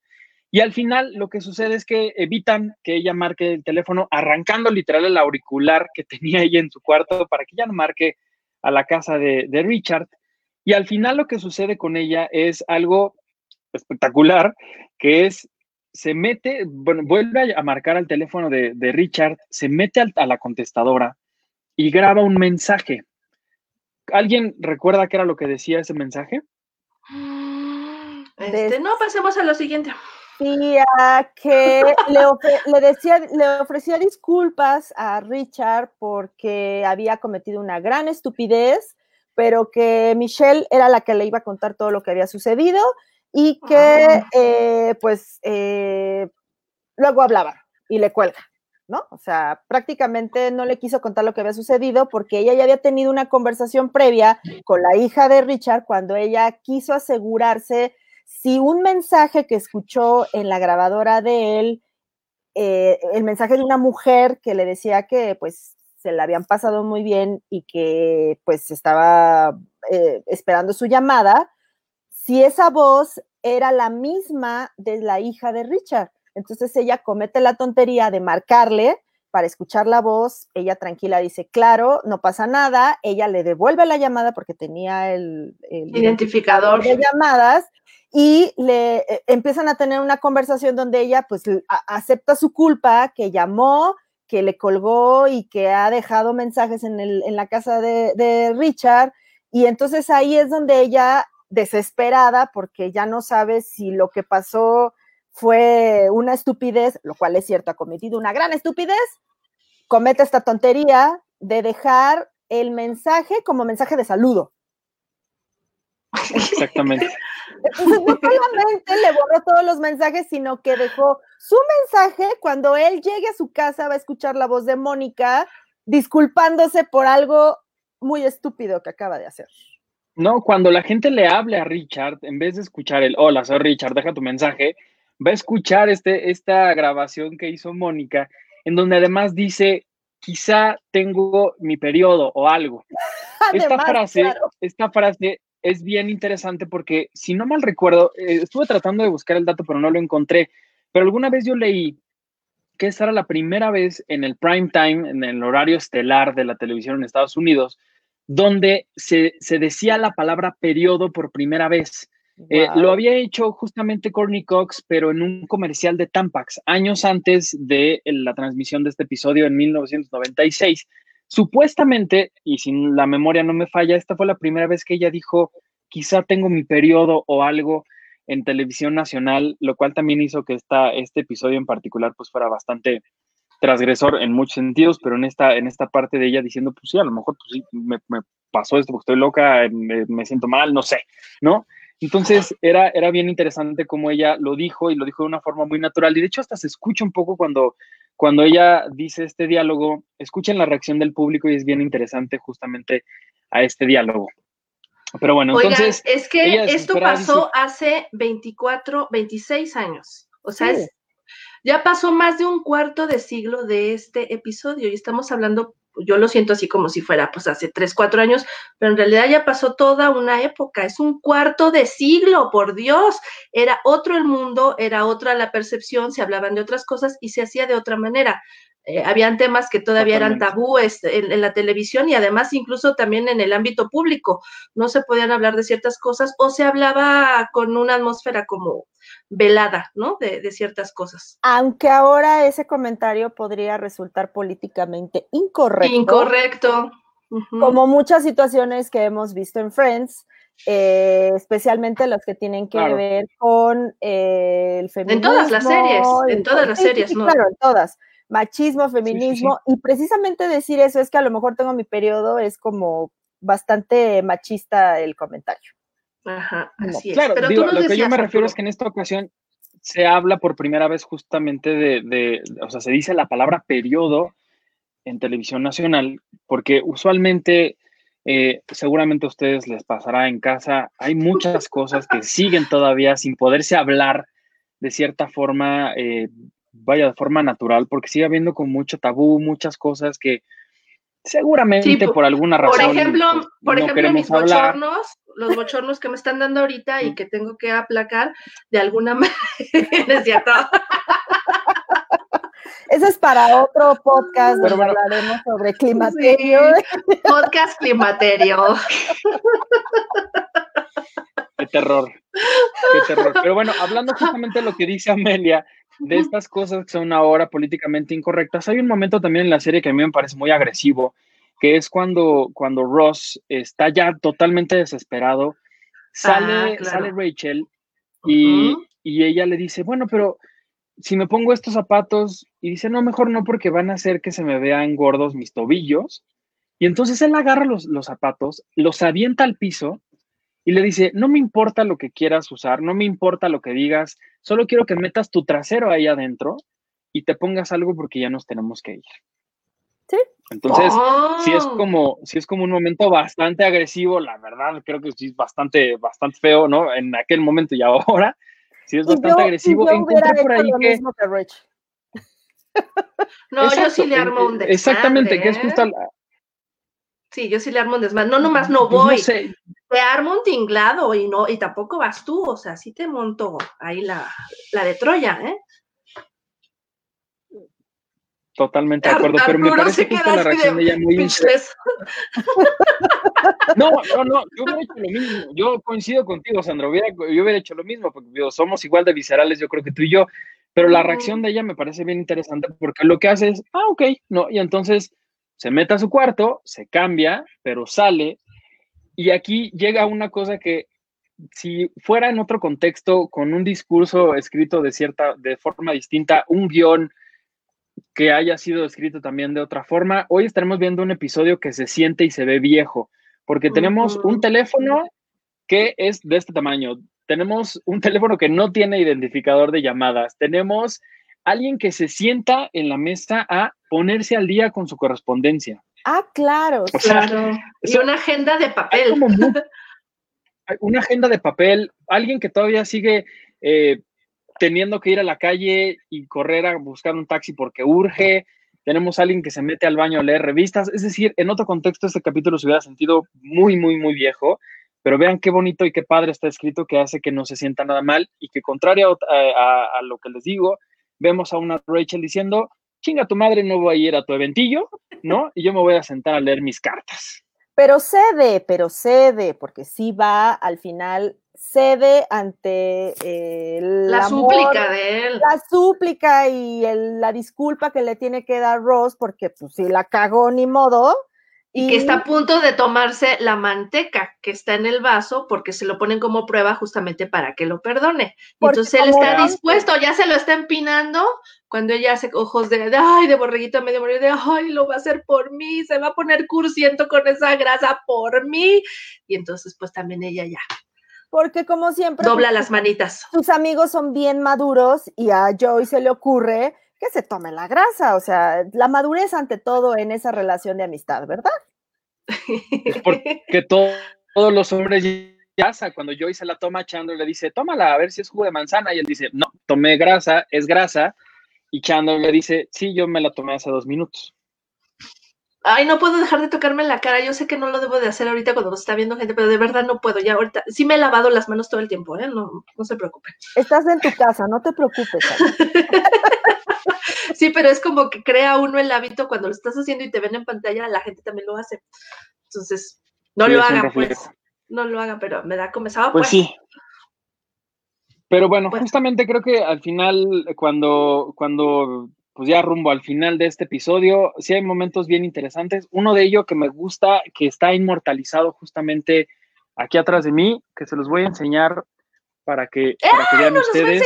Y al final lo que sucede es que evitan que ella marque el teléfono arrancando literal el auricular que [laughs] tenía ella en su cuarto para que ella no marque a la casa de, de Richard. Y al final lo que sucede con ella es algo espectacular, que es se mete, bueno, vuelve a marcar al teléfono de, Richard, se mete a la contestadora y graba un mensaje. ¿Alguien recuerda qué era lo que decía ese mensaje? Este, no, pasemos a lo siguiente. Decía que le, decía, le ofrecía disculpas a Richard porque había cometido una gran estupidez, pero que Michelle era la que le iba a contar todo lo que había sucedido y que ah. eh, pues eh, luego hablaba y le cuelga, ¿no? O sea, prácticamente no le quiso contar lo que había sucedido porque ella ya había tenido una conversación previa con la hija de Richard cuando ella quiso asegurarse si un mensaje que escuchó en la grabadora de él, eh, el mensaje de una mujer que le decía que pues se la habían pasado muy bien y que pues estaba esperando su llamada, si esa voz era la misma de la hija de Richard. Entonces ella comete la tontería de marcarle para escuchar la voz, ella tranquila dice, claro, no pasa nada, ella le devuelve la llamada porque tenía el, identificador de llamadas y le eh, empiezan a tener una conversación donde ella pues acepta su culpa, que llamó, que le colgó y que ha dejado mensajes en, en la casa de, de Richard y entonces ahí es donde ella desesperada porque ya no sabe si lo que pasó fue una estupidez, lo cual es cierto, ha cometido una gran estupidez, comete esta tontería de dejar el mensaje como mensaje de saludo. Exactamente. Entonces, no solamente le borró todos los mensajes, sino que dejó su mensaje cuando él llegue a su casa, va a escuchar la voz de Mónica disculpándose por algo muy estúpido que acaba de hacer. No, cuando la gente le hable a Richard, en vez de escuchar el hola, soy Richard, deja tu mensaje, va a escuchar este, esta grabación que hizo Mónica, en donde además dice, quizá tengo mi periodo o algo. [laughs] esta frase, esta frase es bien interesante porque, si no mal recuerdo, eh, estuve tratando de buscar el dato, pero no lo encontré. Pero alguna vez yo leí que esta era la primera vez en el prime time, en el horario estelar de la televisión en Estados Unidos, donde se, decía la palabra periodo por primera vez. Eh, lo había hecho justamente Courtney Cox, pero en un comercial de Tampax, años antes de la transmisión de este episodio en 1996. Supuestamente, y si la memoria no me falla, esta fue la primera vez que ella dijo, quizá tengo mi periodo o algo en televisión nacional, lo cual también hizo que esta, este episodio en particular pues fuera bastante transgresor en muchos sentidos, pero en esta, en esta parte de ella diciendo, pues sí, a lo mejor pues sí, me, pasó esto porque estoy loca, me, me, siento mal, no sé, ¿no? Entonces era, era bien interesante cómo ella lo dijo y lo dijo de una forma muy natural y de hecho hasta se escucha un poco cuando cuando ella dice este diálogo, escuchen la reacción del público y es bien interesante justamente a este diálogo. Pero bueno, entonces. Es que esto pasó hace 24, 26 años. O sea, ya pasó más de un cuarto de siglo de este episodio y estamos hablando yo lo siento así como si fuera pues hace tres, cuatro años, pero en realidad ya pasó toda una época, es un cuarto de siglo, por Dios, era otro el mundo, era otra la percepción, se hablaban de otras cosas y se hacía de otra manera. Eh, habían temas que todavía eran tabúes en, la televisión y además incluso también en el ámbito público. No se podían hablar de ciertas cosas o se hablaba con una atmósfera como velada, ¿no? De, ciertas cosas. Aunque ahora ese comentario podría resultar políticamente incorrecto. Incorrecto. Como muchas situaciones que hemos visto en Friends, eh, especialmente los que tienen que ver con eh, el feminismo. En todas las series, en todas las series, ¿no? Claro, en todas machismo, feminismo, y precisamente decir eso es que a lo mejor tengo mi periodo, es como bastante machista el comentario. Ajá, así es. Claro, lo que yo me refiero es que en esta ocasión se habla por primera vez justamente de, o sea, se dice la palabra periodo en televisión nacional, porque usualmente, eh, seguramente a ustedes les pasará en casa, hay muchas cosas que siguen todavía sin poderse hablar de cierta forma eh, vaya de forma natural, porque sigue habiendo con mucho tabú, muchas cosas que seguramente por, alguna razón. Por ejemplo, pues, por ejemplo mis bochornos, los bochornos que me están dando ahorita y que tengo que aplacar de alguna manera, [laughs] es cierto. Eso es para otro podcast donde hablaremos sobre climaterio. podcast climaterio. Qué terror, qué terror. Pero bueno, hablando [laughs] justamente de lo que dice Amelia, de estas cosas que son ahora políticamente incorrectas, hay un momento también en la serie que a mí me parece muy agresivo, que es cuando, cuando Ross está ya totalmente desesperado, sale, ah, sale Rachel y, y, ella le dice, bueno, pero si me pongo estos zapatos, y dice, no, mejor no, porque van a hacer que se me vean gordos mis tobillos. Y entonces él agarra los, los zapatos, los avienta al piso y le dice, no me importa lo que quieras usar, no me importa lo que digas, solo quiero que metas tu trasero ahí adentro y te pongas algo porque ya nos tenemos que ir. Sí. Entonces, sí es ¡Oh! como, sí es como un momento bastante agresivo, la verdad, creo que sí es bastante, bastante feo, ¿no? En aquel momento y ahora, sí es bastante agresivo. Encontré por ahí que... no, yo sí le armo un desmadre. Exactamente, que es justo ¿eh? Sí, yo sí le armo un desmadre. No, nomás no pues voy. Te armo un tinglado y no, y tampoco vas tú, o sea, sí te monto ahí la, la de Troya, ¿eh? Totalmente de acuerdo, pero me parece que la reacción de, ella muy [laughs] No, no, no, yo hubiera hecho lo mismo. Yo coincido contigo, Sandra. Hubiera, yo hubiera hecho lo mismo, porque somos igual de viscerales, yo creo que tú y yo. Pero la reacción de ella me parece bien interesante porque lo que hace es, ah, ok, no, y entonces se mete a su cuarto, se cambia, pero sale. Y aquí llega una cosa que si fuera en otro contexto, con un discurso escrito de cierta, de forma distinta, un guion que haya sido escrito también de otra forma, hoy estaremos viendo un episodio que se siente y se ve viejo, porque tenemos un teléfono que es de este tamaño, tenemos un teléfono que no tiene identificador de llamadas, tenemos alguien que se sienta en la mesa a ponerse al día con su correspondencia. Ah, claro. claro. y una agenda de papel. [laughs] una agenda de papel, alguien que todavía sigue eh, teniendo que ir a la calle y correr a buscar un taxi porque urge. Tenemos a alguien que se mete al baño a leer revistas. Es decir, en otro contexto este capítulo se hubiera sentido muy, muy, muy viejo. Pero vean qué bonito y qué padre está escrito que hace que no se sienta nada mal y que contrario a, lo que les digo, vemos a una Rachel diciendo, chinga tu madre, no voy a ir a tu eventillo, ¿no? Y yo me voy a sentar a leer mis cartas. Pero cede, pero cede, porque sí va al final, cede ante eh, la súplica de él. La súplica y la disculpa que le tiene que dar Ross, porque pues si la cagó ni modo, y, que está a punto de tomarse la manteca que está en el vaso porque se lo ponen como prueba justamente para que lo perdone. Entonces él está dispuesto, ya se lo está empinando cuando ella hace ojos de, ay, de borreguito medio morir, de, ay, lo va a hacer por mí, se va a poner cursiento con esa grasa por mí. Y entonces pues también ella ya. Porque como siempre... Dobla las manitas. Sus amigos son bien maduros y a Joy se le ocurre que se tome la grasa, o sea, la madurez ante todo en esa relación de amistad, ¿verdad? porque todos los hombres ya cuando Joy se la toma, Chandler le dice, tómala, a ver si es jugo de manzana, y él dice, no, tomé grasa, es grasa, y Chandler le dice, sí, yo me la tomé hace dos minutos. Ay, no puedo dejar de tocarme la cara. Yo sé que no lo debo de hacer ahorita cuando nos está viendo gente, pero de verdad no puedo. Ya ahorita, sí me he lavado las manos todo el tiempo, ¿eh? No, no se preocupe. Estás en tu casa, no te preocupes. [laughs] Sí, pero es como que crea uno el hábito cuando lo estás haciendo y te ven en pantalla, la gente también lo hace. Entonces, no lo haga, pues. No lo haga, pero me da comenzado. Pues, pues sí. Pero bueno, justamente creo que al final, cuando, cuando, pues ya rumbo al final de este episodio, sí hay momentos bien interesantes. Uno de ellos que me gusta, que está inmortalizado justamente aquí atrás de mí, que se los voy a enseñar para que, para que vean ustedes.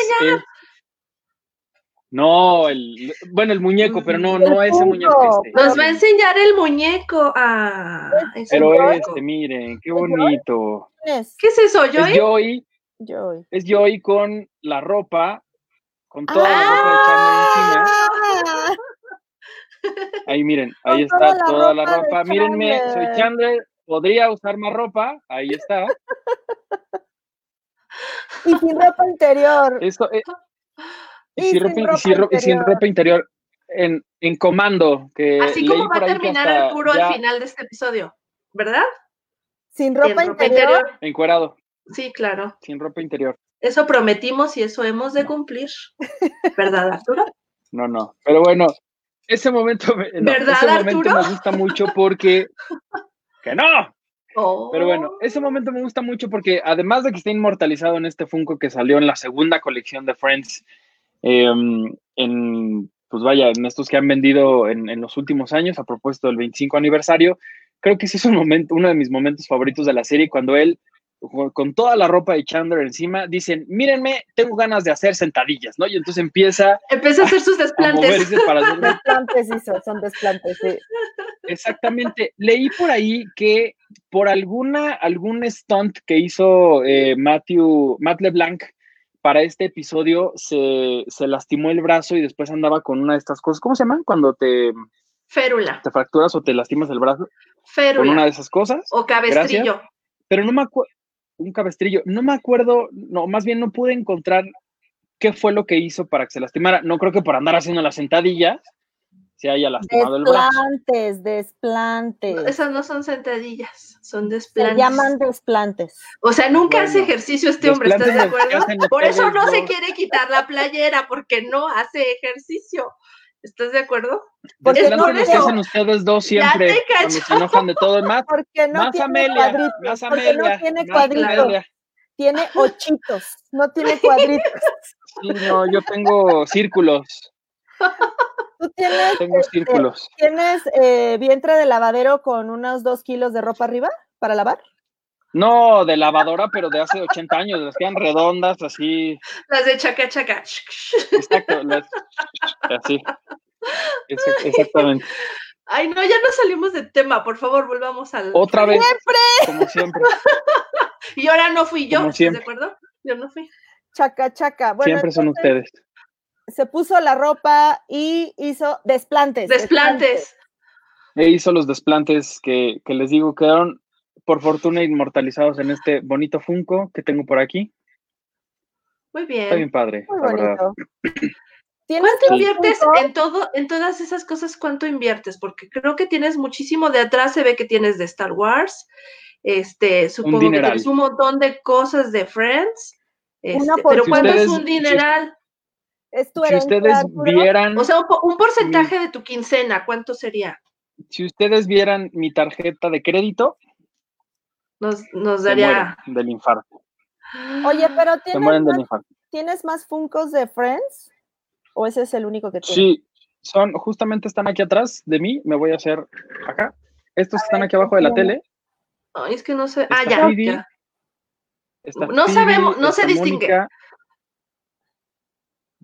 No, el, bueno, el muñeco, pero no, no ese muñeco. Este. Nos va a enseñar el muñeco. Ah, pero este, miren, qué bonito. ¿Qué es eso, Joy? Es Joy. Es Joy con la ropa, con toda la ropa echando encima. Ahí miren, ahí está toda la ropa. Mírenme, soy Chandler, podría usar más ropa, ahí está. Y sin ropa interior. Eso, eh, y, sin, ropa, interior en, en comando. Que Así como va a terminar el puro al final de este episodio, ¿verdad? Sin ropa, interior. Encuerado. Sí, claro. Sin ropa interior. Eso prometimos y eso hemos de cumplir. ¿Verdad, Arturo? No, no. Pero bueno, ese momento, ¿verdad, ese momento me gusta mucho porque. [laughs] ¡Que no! Pero bueno, oh. ese momento me gusta mucho porque además de que está inmortalizado en este Funko que salió en la segunda colección de Friends Em, en, pues vaya, en estos que han vendido en, los últimos años, a propósito del 25 aniversario, creo que ese es un momento, uno de mis momentos favoritos de la serie, cuando él, con toda la ropa de Chandler encima, dicen, mírenme, tengo ganas de hacer sentadillas, ¿no? Y entonces empieza... Empieza a hacer sus [laughs] desplantes. desplantes, son desplantes, sí. Exactamente. Leí por ahí que por alguna, algún stunt que hizo eh, Matthew, Matt LeBlanc para este episodio se, lastimó el brazo y después andaba con una de estas cosas. ¿Cómo se llaman? Cuando te. Férula. Te fracturas o te lastimas el brazo. Férula. Con una de esas cosas. O cabestrillo. Pero no me acuerdo. Un cabestrillo. No me acuerdo. No, más bien no pude encontrar qué fue lo que hizo para que se lastimara. No creo que por andar haciendo las sentadillas se haya lastimado el brazo. Desplantes, desplantes. esas no son sentadillas, son desplantes. Se llaman desplantes. O sea, nunca hace ejercicio este hombre, ¿estás de acuerdo? Por eso no se quiere quitar la playera, porque no hace ejercicio. ¿Estás de acuerdo? Porque no lo hacen ustedes dos siempre cuando se enojan de todo más. Porque no más tiene Amelia, cuadritos, más Amelia, no tiene cuadritos. Tiene ochitos, no tiene cuadritos. Sí, no, yo tengo círculos. ¿Tú tienes, Tengo este, ¿tienes eh, vientre de lavadero con unos dos kilos de ropa arriba para lavar? No, de lavadora, pero de hace 80 años, las que eran redondas, así. Las de chaca chaca. Exacto, las, así. Exactamente. Ay, no, ya no salimos de tema, por favor, volvamos al. Otra vez. ¡Siempre! Como siempre. [laughs] y ahora no fui yo, Como ¿estás de acuerdo? Yo no fui. Chaca, chaca. Bueno, siempre son ustedes. Se puso la ropa y hizo desplantes. Desplantes. E hizo los desplantes que, que les digo quedaron, por fortuna, inmortalizados en este bonito Funko que tengo por aquí. Muy Está bien. bien padre, Muy la verdad. bonito. ¿Tienes ¿Cuánto inviertes Funko? en todo, en todas esas cosas? ¿Cuánto inviertes? Porque creo que tienes muchísimo de atrás, se ve que tienes de Star Wars. Este, supongo que tienes un montón de cosas de Friends. Una Este, por- pero Si ¿cuánto es un dineral? ¿Es tu Si ustedes vieran, O sea, un, po- un porcentaje de tu quincena, ¿cuánto sería? si ustedes vieran mi tarjeta de crédito, Nos, nos se daría. del infarto. Oye, pero ¿tienes mueren del más, infarto. ¿tienes más Funkos de Friends? ¿O ese es el único que tienes? Sí, son, justamente están aquí atrás de mí, me voy a hacer acá. Estos están aquí abajo de la tele. Ay, es que no sé. Ah, ya, Phoebe. ya. No Phoebe, sabemos, no se distingue. Mónica.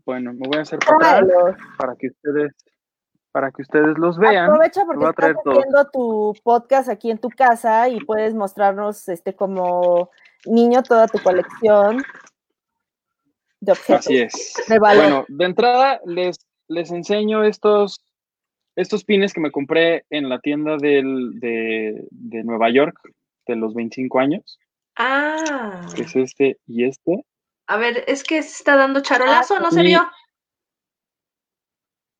Bueno, me voy a hacer para atrás para que ustedes, para que ustedes los vean. Aprovecha porque estás haciendo tu podcast aquí en tu casa y puedes mostrarnos este como niño toda tu colección de objetos Así es. de valor. Bueno, de entrada les, les enseño estos, estos pines que me compré en la tienda del, de, de Nueva York de los 25 años, Ah. que es este y este. A ver, es que se está dando charolazo, ¿no se y- vio?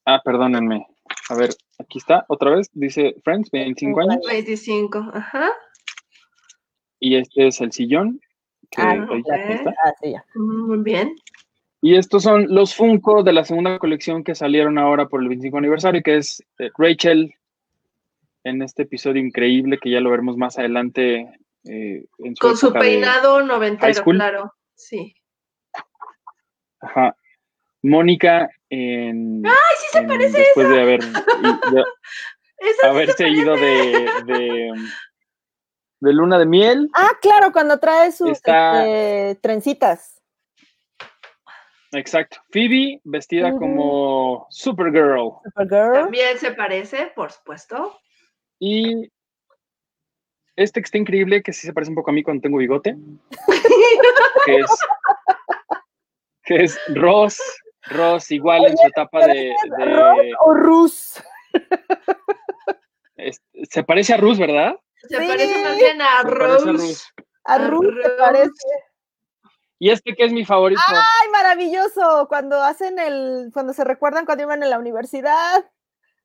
Ah, perdónenme. A ver, aquí está, otra vez, dice Friends, 25 años. 25, ajá. Y este es el sillón. que Ah, está. Ah, sí, ya. Muy bien. Y estos son los Funko de la segunda colección que salieron ahora por el 25 aniversario, que es eh, Rachel en este episodio increíble que ya lo veremos más adelante. eh, en Con su época de- peinado noventero, school. claro. Sí. Ajá. Mónica en. ¡Ay, sí se en- parece Después de haber, de [laughs] Esa sí haberse se ido de, de, de luna de miel. Ah, claro, cuando trae sus Está- este, trencitas. Exacto. Phoebe vestida como Supergirl. Supergirl. También se parece, por supuesto. Y este que está increíble, que sí se parece un poco a mí cuando tengo bigote, [laughs] que es, que es Ross, Ross igual en su etapa de... de- O Rus. es- se parece a Ruth, ¿verdad? Se Sí. parece más bien a parece a Rus te Rose. parece. Y este que es mi favorito. ¡Ay, maravilloso! Cuando hacen el, cuando se recuerdan cuando iban en la universidad.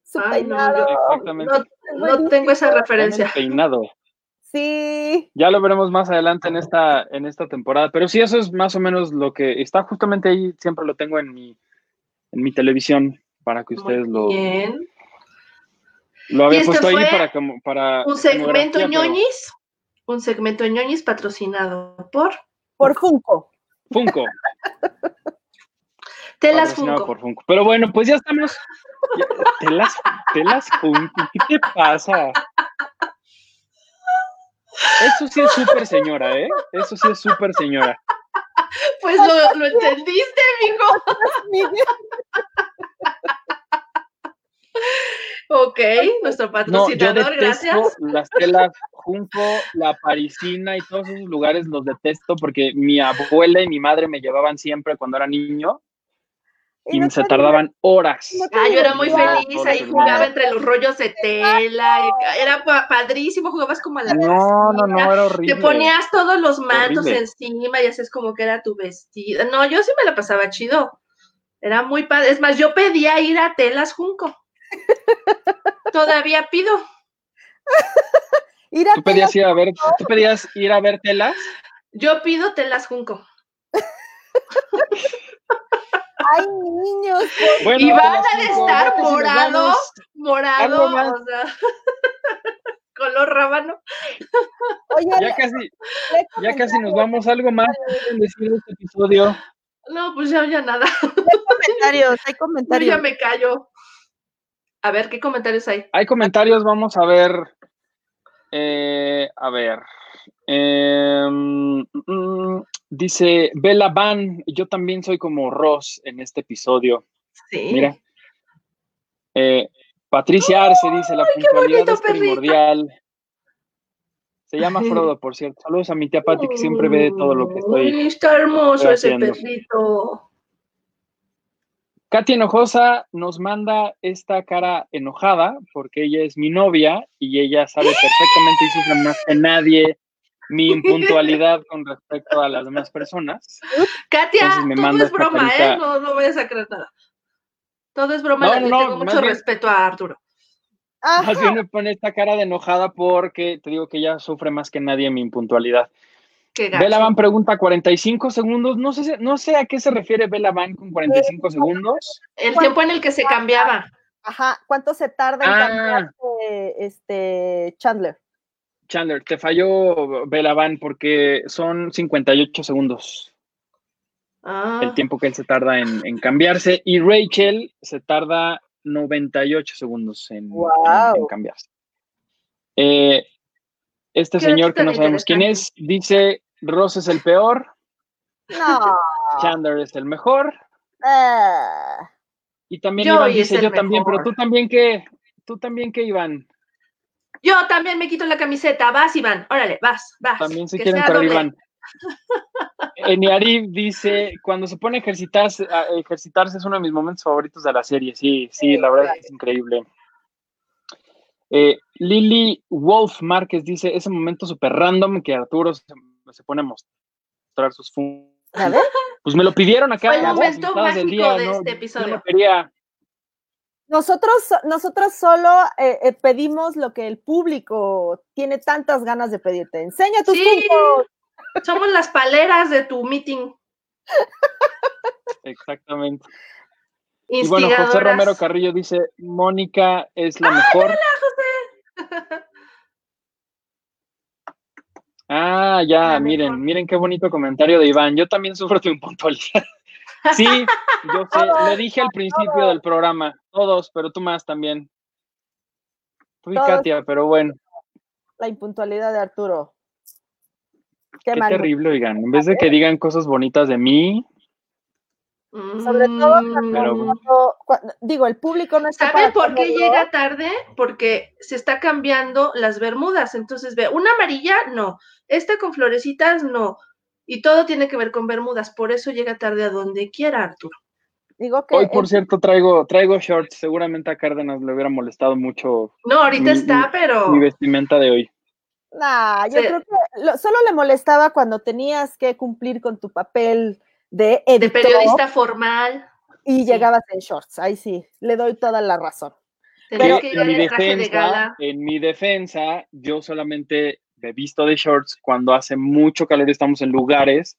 Su Ay, no, peinado. Exactamente. No, no tengo esa referencia. Peinado. Sí. Ya lo veremos más adelante en esta, en esta temporada. Pero sí, eso es más o menos lo que está justamente ahí. Siempre lo tengo en mi, en mi televisión para que ustedes Muy lo, bien. lo había puesto ahí para como para Un segmento pero- ñoñis. Un segmento ñoñis patrocinado por Por Funko. Funko. [laughs] Telas Funko. por Funko. Pero bueno, pues ya estamos. [laughs] telas, telas Funko. ¿Qué te pasa? Eso sí es súper señora, ¿eh? Eso sí es súper señora. Pues lo, lo entendiste, mijo. Ok, nuestro No, yo patrocinador, detesto gracias. las telas Junco, la Parisina y todos esos lugares los detesto porque mi abuela y mi madre me llevaban siempre cuando era niño y se te tardaban horas. no te Ah, yo era muy feliz, ahí jugaba entre los rollos de tela, era pa- padrísimo, jugabas como a la No, no, no, era Te horrible. ponías todos los mantos Horrible. encima y hacías como que era tu vestido. No, yo sí me la pasaba chido. Era muy padre. Es más, yo pedía ir a Telas Junco. [laughs] Todavía pido. Ir a ¿Tú pedías ir a ver, tú pedías ir a ver telas? Yo pido Telas Junco. [laughs] Ay, niños. Bueno, Y van a estar morado, morado, o sea, [laughs] color rábano. Oye, Ya casi, ya casi nos vamos. Algo más quieren decir de este episodio. No, pues ya, ya nada. comentarios, hay [laughs] Yo comentarios. ya me callo. A ver, ¿qué comentarios hay? Hay comentarios, vamos a ver. eh, a ver. Em, mm, dice Bella Van, yo también soy como Ross en este episodio. Sí. Mira. Eh, Patricia Arce dice, la ¡Ay, qué puntualidad bonito, es primordial. Se llama [laughs] Frodo, por cierto. Saludos a mi tía Pati, que siempre ve todo lo que estoy. Está hermoso estoy ese perrito. Katy Enojosa nos manda esta cara enojada porque ella es mi novia y ella sabe perfectamente y sufre más que nadie mi [laughs] impuntualidad con respecto a las demás personas. Katia, me todo es broma, carita. ¿eh? No, no vayas a creer nada. Todo es broma, No, le no, tengo mucho bien- respeto a Arturo. Ajá. Más bien me pone esta cara de enojada porque te digo que ella sufre más que nadie mi impuntualidad. Van pregunta 45 segundos. No sé, no sé a qué se refiere Bella Van con 45 segundos. El tiempo en el que se cambiaba. Ajá. ¿Cuánto se tarda en Ah. cambiarse este Chandler? Chandler, te falló Bella Van porque son 58 segundos Ah, el tiempo que él se tarda en, en cambiarse y Rachel se tarda 98 segundos en, en- Guau. en cambiarse. Eh, este señor que no sabemos quién es dice Ross es el peor, No. [laughs] Chandler es el mejor Ah. y también Joey Iván dice yo también, pero mejor". tú también qué, tú también qué Iván, Yo también me quito la camiseta. Vas, Iván. Órale, vas, vas. también se Que quieren doble. Iván. Eniari dice, cuando se pone a ejercitarse, a ejercitarse es uno de mis momentos favoritos de la serie. Sí, sí, la verdad es que es increíble. Eh, Lily Wolf Márquez dice, ese momento súper random que Arturo se, se pone a mostrar sus fun- A ver. Pues me lo pidieron acá. Fue el momento mágico de ¿no? este Yo episodio. no quería. Nosotros, nosotros solo eh, eh, pedimos lo que el público tiene tantas ganas de pedirte. Enseña tus Sí. puntos. Somos las paleras de tu meeting. Exactamente. Y bueno, José. Romero Carrillo dice, Mónica es la mejor. Ah, ya, La miren, mejor. miren qué bonito comentario de Iván. Yo también sufro tu impuntualidad. Sí, yo sé, lo dije al principio del programa, todos, pero tú más también. Tú y Todos. Katia, pero bueno, La impuntualidad de Arturo. Qué, terrible, oigan. En vez de que digan cosas bonitas de mí, Sobre todo Mm. Pero- Cuando- cuando- digo, el público no está ¿Saben para por qué llega tarde? Porque se está cambiando las bermudas. Entonces ve, una amarilla, no. Esta con florecitas, no. Y todo tiene que ver con bermudas. Por eso llega tarde a donde quiera, Arturo. Digo que hoy por el- cierto traigo, traigo shorts. Seguramente a Cárdenas le hubiera molestado mucho No, ahorita Mi- está, pero. mi vestimenta de hoy. Nah, yo Sí. creo que lo- solo le molestaba cuando tenías que cumplir con tu papel de De editor periodista formal. y sí. llegabas en shorts. Ahí sí, le doy toda la razón. Tenías Que en mi de defensa, gala. en mi defensa, yo solamente he visto de shorts cuando hace mucho calor estamos en lugares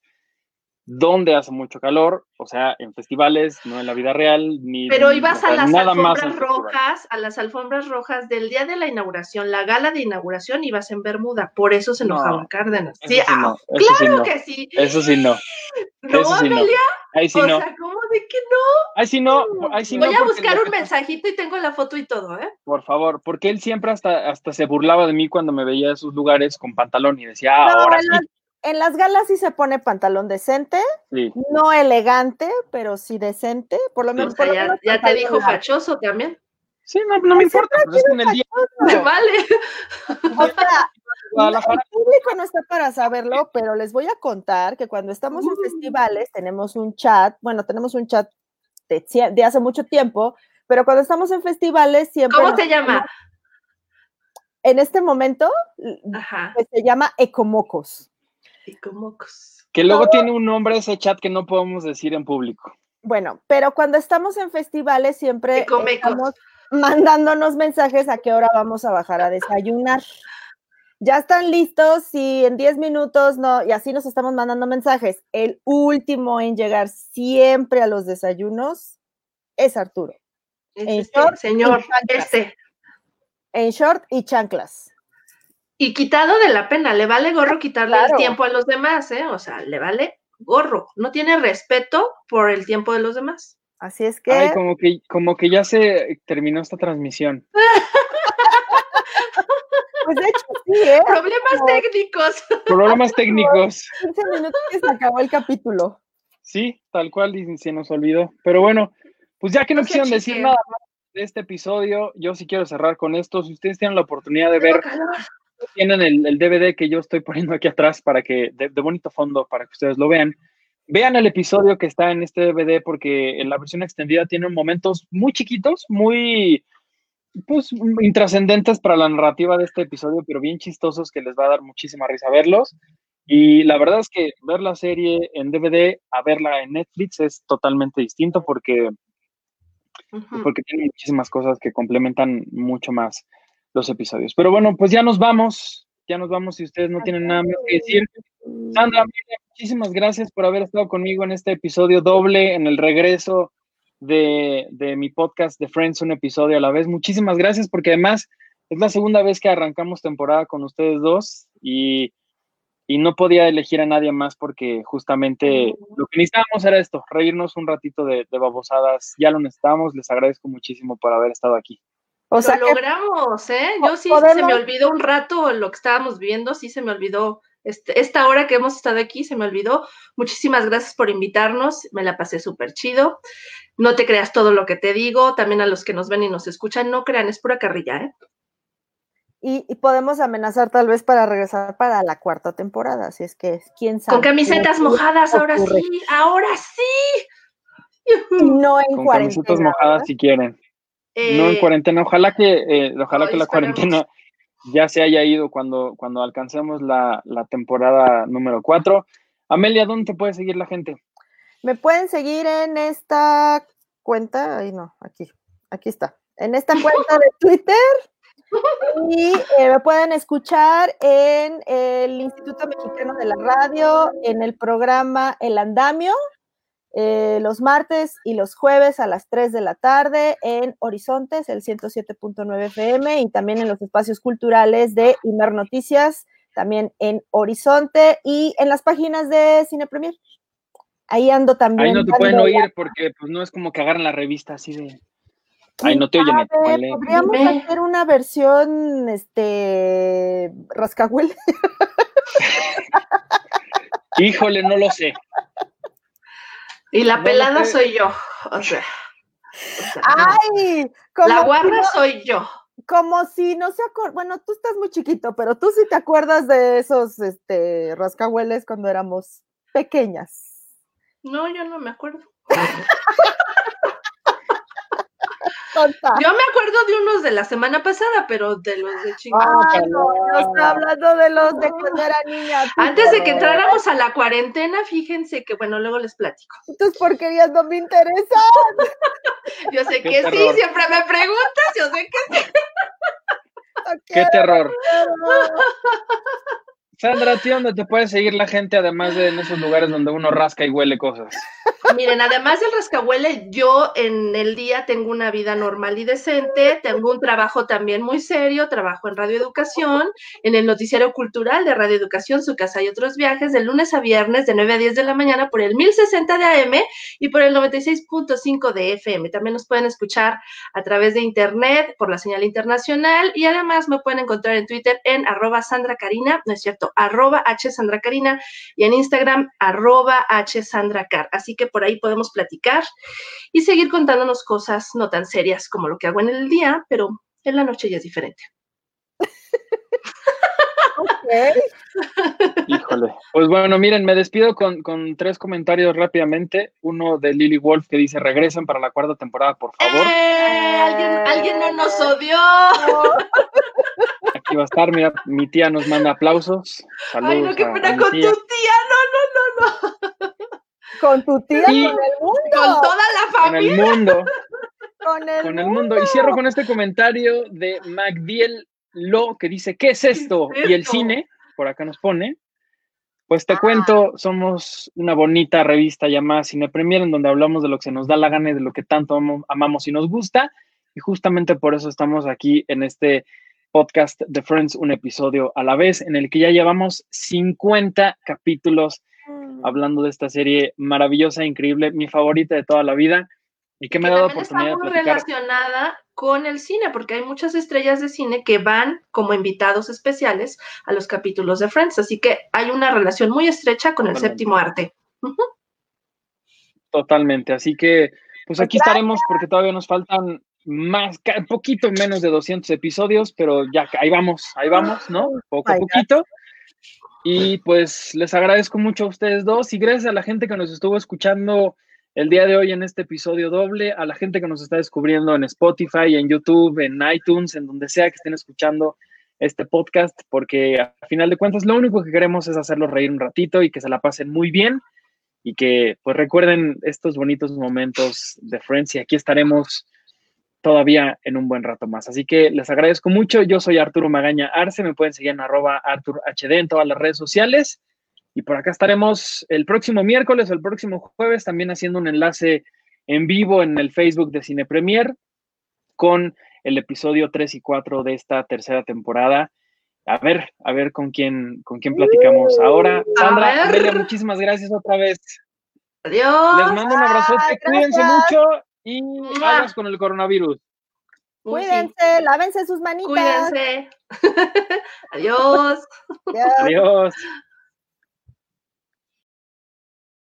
donde hace mucho calor, o sea, en festivales, no en la vida real, ni Pero ibas a las alfombras rojas, a las alfombras rojas del día de la inauguración, la gala de inauguración, ibas en Bermuda. Por eso se No, enojaba Cárdenas. Eso Sí, no, ah, sí claro no, que sí. eso sí no, [laughs] No, eso sí no. Amelia, ahí sí o no, sea, ¿cómo de que no? ahí sí no, ahí sí Voy no, a buscar un mensajito y tengo la foto y todo, ¿eh? Por favor, porque él siempre hasta, hasta se burlaba de mí cuando me veía en esos lugares con pantalón y decía, ah, No, ahora sí, en las galas sí se pone pantalón decente, sí. no elegante, pero sí decente. Por lo O menos. sea, por lo ya, menos ya te dijo fachoso también. Sí, no, no me importa, pues en el día Me [laughs] vale. [laughs] O sea, el público no está para saberlo, pero les voy a contar que cuando estamos en festivales tenemos un chat, bueno, tenemos un chat de, de hace mucho tiempo, pero cuando estamos en festivales siempre... ¿Cómo se llama? En este momento Ajá. pues, se llama Ecomocos. Que luego tiene un nombre ese chat que no podemos decir en público. Bueno, pero cuando estamos en festivales siempre estamos mandándonos mensajes a qué hora vamos a bajar a desayunar. Ya están listos y en 10 minutos no, y así nos estamos mandando mensajes. El último en llegar siempre a los desayunos es Arturo, En este, short señor, este. en short y chanclas. Y quitado de la pena, le vale gorro quitarle Claro. el tiempo a los demás, ¿eh? O sea, le vale gorro. No tiene respeto por el tiempo de los demás. Así es que Ay, como que, como que ya se terminó esta transmisión. [laughs] Pues de hecho, sí, ¿eh? Problemas técnicos. Problemas técnicos. 15 minutos que se acabó el capítulo. Sí, tal cual, y se nos olvidó. Pero bueno, pues ya que no, No quisieron decir nada más de este episodio, yo sí quiero cerrar con esto. Si ustedes tienen la oportunidad de ver, tienen el, el DVD que yo estoy poniendo aquí atrás para que, de, de bonito fondo, para que ustedes lo vean. Vean el episodio que está en este DVD porque en la versión extendida tiene momentos muy chiquitos, muy pues intrascendentes para la narrativa de este episodio, pero bien chistosos que les va a dar muchísima risa verlos. Y la verdad es que ver la serie en DVD a verla en Netflix es totalmente distinto porque, porque tiene muchísimas cosas que complementan mucho más los episodios. Pero bueno, pues ya nos vamos, ya nos vamos si ustedes no tienen nada más que decir. Sandra, muchísimas gracias por haber estado conmigo en este episodio doble, en el regreso de, de mi podcast de Friends, un episodio a la vez. Muchísimas gracias porque además es la segunda vez que arrancamos temporada con ustedes dos y, y no podía elegir a nadie más porque justamente lo que necesitábamos era esto, reírnos un ratito de, de babosadas. Ya lo necesitamos, les agradezco muchísimo por haber estado aquí. O sea lo que logramos, ¿eh? Yo sí se me olvidó un rato lo que estábamos viendo, sí se me olvidó. Este, esta hora que hemos estado aquí se me olvidó. Muchísimas gracias por invitarnos, me la pasé súper chido. No te creas todo lo que te digo, también a los que nos ven y nos escuchan, no crean, es pura carrilla, ¿eh? y, y podemos amenazar tal vez para regresar para la cuarta temporada, así es que quién sabe. Con camisetas mojadas, ahora ocurre. sí, ahora sí. Y no en Con cuarentena. camisetas mojadas ¿verdad? si quieren. No en Eh, cuarentena. Ojalá que, eh, ojalá que la cuarentena ya se haya ido cuando, cuando alcancemos la, la temporada número 4. Amelia, ¿dónde te puede seguir la gente? Me pueden seguir en esta cuenta, ahí no, aquí, aquí está, en esta cuenta de Twitter y eh, me pueden escuchar en el Instituto Mexicano de la Radio, en el programa El Andamio, eh, los martes y los jueves a las 3 de la tarde en Horizontes, el 107.9 FM y también en los espacios culturales de Imer Noticias, también en Horizonte y en las páginas de Cine Premier. Ahí ando también. Ahí no te pueden oír la- porque pues no es como que agarran la revista así de... Ahí no te oyen. ¿eh? Podríamos Dime. hacer una versión, este, rascahuel. [laughs] Híjole, no lo sé. Y la pelada soy yo. O sea, o sea, ¡Ay! Como, la si guarra no- soy yo. como si no se acuerda. Bueno, tú estás muy chiquito, pero tú sí te acuerdas de esos este, rascahueles cuando éramos pequeñas. No, yo no me acuerdo. [laughs] Tonta. Yo me acuerdo de unos de la semana pasada, pero de los de chingada. Ay, no, yo estoy hablando de los de cuando era niña. tú, Antes de que entráramos a la cuarentena, fíjense que, bueno, luego les platico. Tus porquerías no me interesan. [laughs] Yo sé Qué que sí, siempre me preguntas, yo sé que [laughs] sí. no Qué terror. Sandra, ¿a ti dónde te puede seguir la gente además de en esos lugares donde uno rasca y huele cosas? Miren, además del rascahuele, yo en el día tengo una vida normal y decente, tengo un trabajo también muy serio, trabajo en Radio Educación, en el noticiero cultural de Radio Educación, Su Casa y Otros Viajes, de lunes a viernes de 9 a 10 de la mañana por el 1060 de AM y por el 96.5 de FM. También nos pueden escuchar a través de internet, por la señal internacional y además me pueden encontrar en Twitter en arroba Sandra Carina, no es cierto, arroba H Sandra Carina y en Instagram arroba H Sandra Car. Así que por ahí podemos platicar y seguir contándonos cosas no tan serias como lo que hago en el día, pero en la noche ya es diferente. Ok. Híjole. Pues bueno, miren, me despido con, con tres comentarios rápidamente. Uno de Lily Wolf que dice, regresen para la cuarta temporada, por favor. ¡Eh! ¿Alguien, alguien no nos odió. Aquí va a estar, mira, mi tía nos manda aplausos. Saludos Ay, no, qué pena con tu tía. no, no, no, no. Con tu tía, Y- con el mundo. Con toda la Con el familia. mundo, Con el, con el mundo. Y cierro con este comentario de Magdiel Lo que dice, ¿qué es esto? ¿Qué es Y el cine, por acá nos pone. Pues te Ah. cuento, somos una bonita revista llamada Cine Premier, en donde hablamos de lo que se nos da la gana y de lo que tanto amo- amamos y nos gusta. Y justamente por eso estamos aquí en este podcast de Friends, un episodio a la vez, en el que ya llevamos 50 capítulos hablando de esta serie maravillosa, increíble, mi favorita de toda la vida. Y que me ha dado oportunidad está muy relacionada con el cine, porque hay muchas estrellas de cine que van como invitados especiales a los capítulos de Friends, así que hay una relación muy estrecha con el séptimo arte. Totalmente, así que pues aquí estaremos porque todavía nos faltan más, poquito menos de 200 episodios, pero ya ahí vamos, ahí vamos, ¿no? Poco a poquito. Y pues les agradezco mucho a ustedes dos y gracias a la gente que nos estuvo escuchando el día de hoy en este episodio doble, a la gente que nos está descubriendo en Spotify, en YouTube, en iTunes, en donde sea que estén escuchando este podcast, porque a final de cuentas lo único que queremos es hacerlos reír un ratito y que se la pasen muy bien y que pues recuerden estos bonitos momentos de Friends y aquí estaremos todavía en un buen rato más. Así que les agradezco mucho. Yo soy Arturo Magaña Arce, me pueden seguir en arroba Artur HD en todas las redes sociales. Y por acá estaremos el próximo miércoles o el próximo jueves también haciendo un enlace en vivo en el Facebook de Cine Premier con el episodio 3 y 4 de esta tercera temporada. A ver, a ver con quién, con quién platicamos ahora. Sandra, Amelia, muchísimas gracias otra vez. Adiós. Les mando un abrazote, cuídense mucho y vamos con el coronavirus. Cuídense, lávense sus manitas. Cuídense. [laughs] Adiós. Adiós.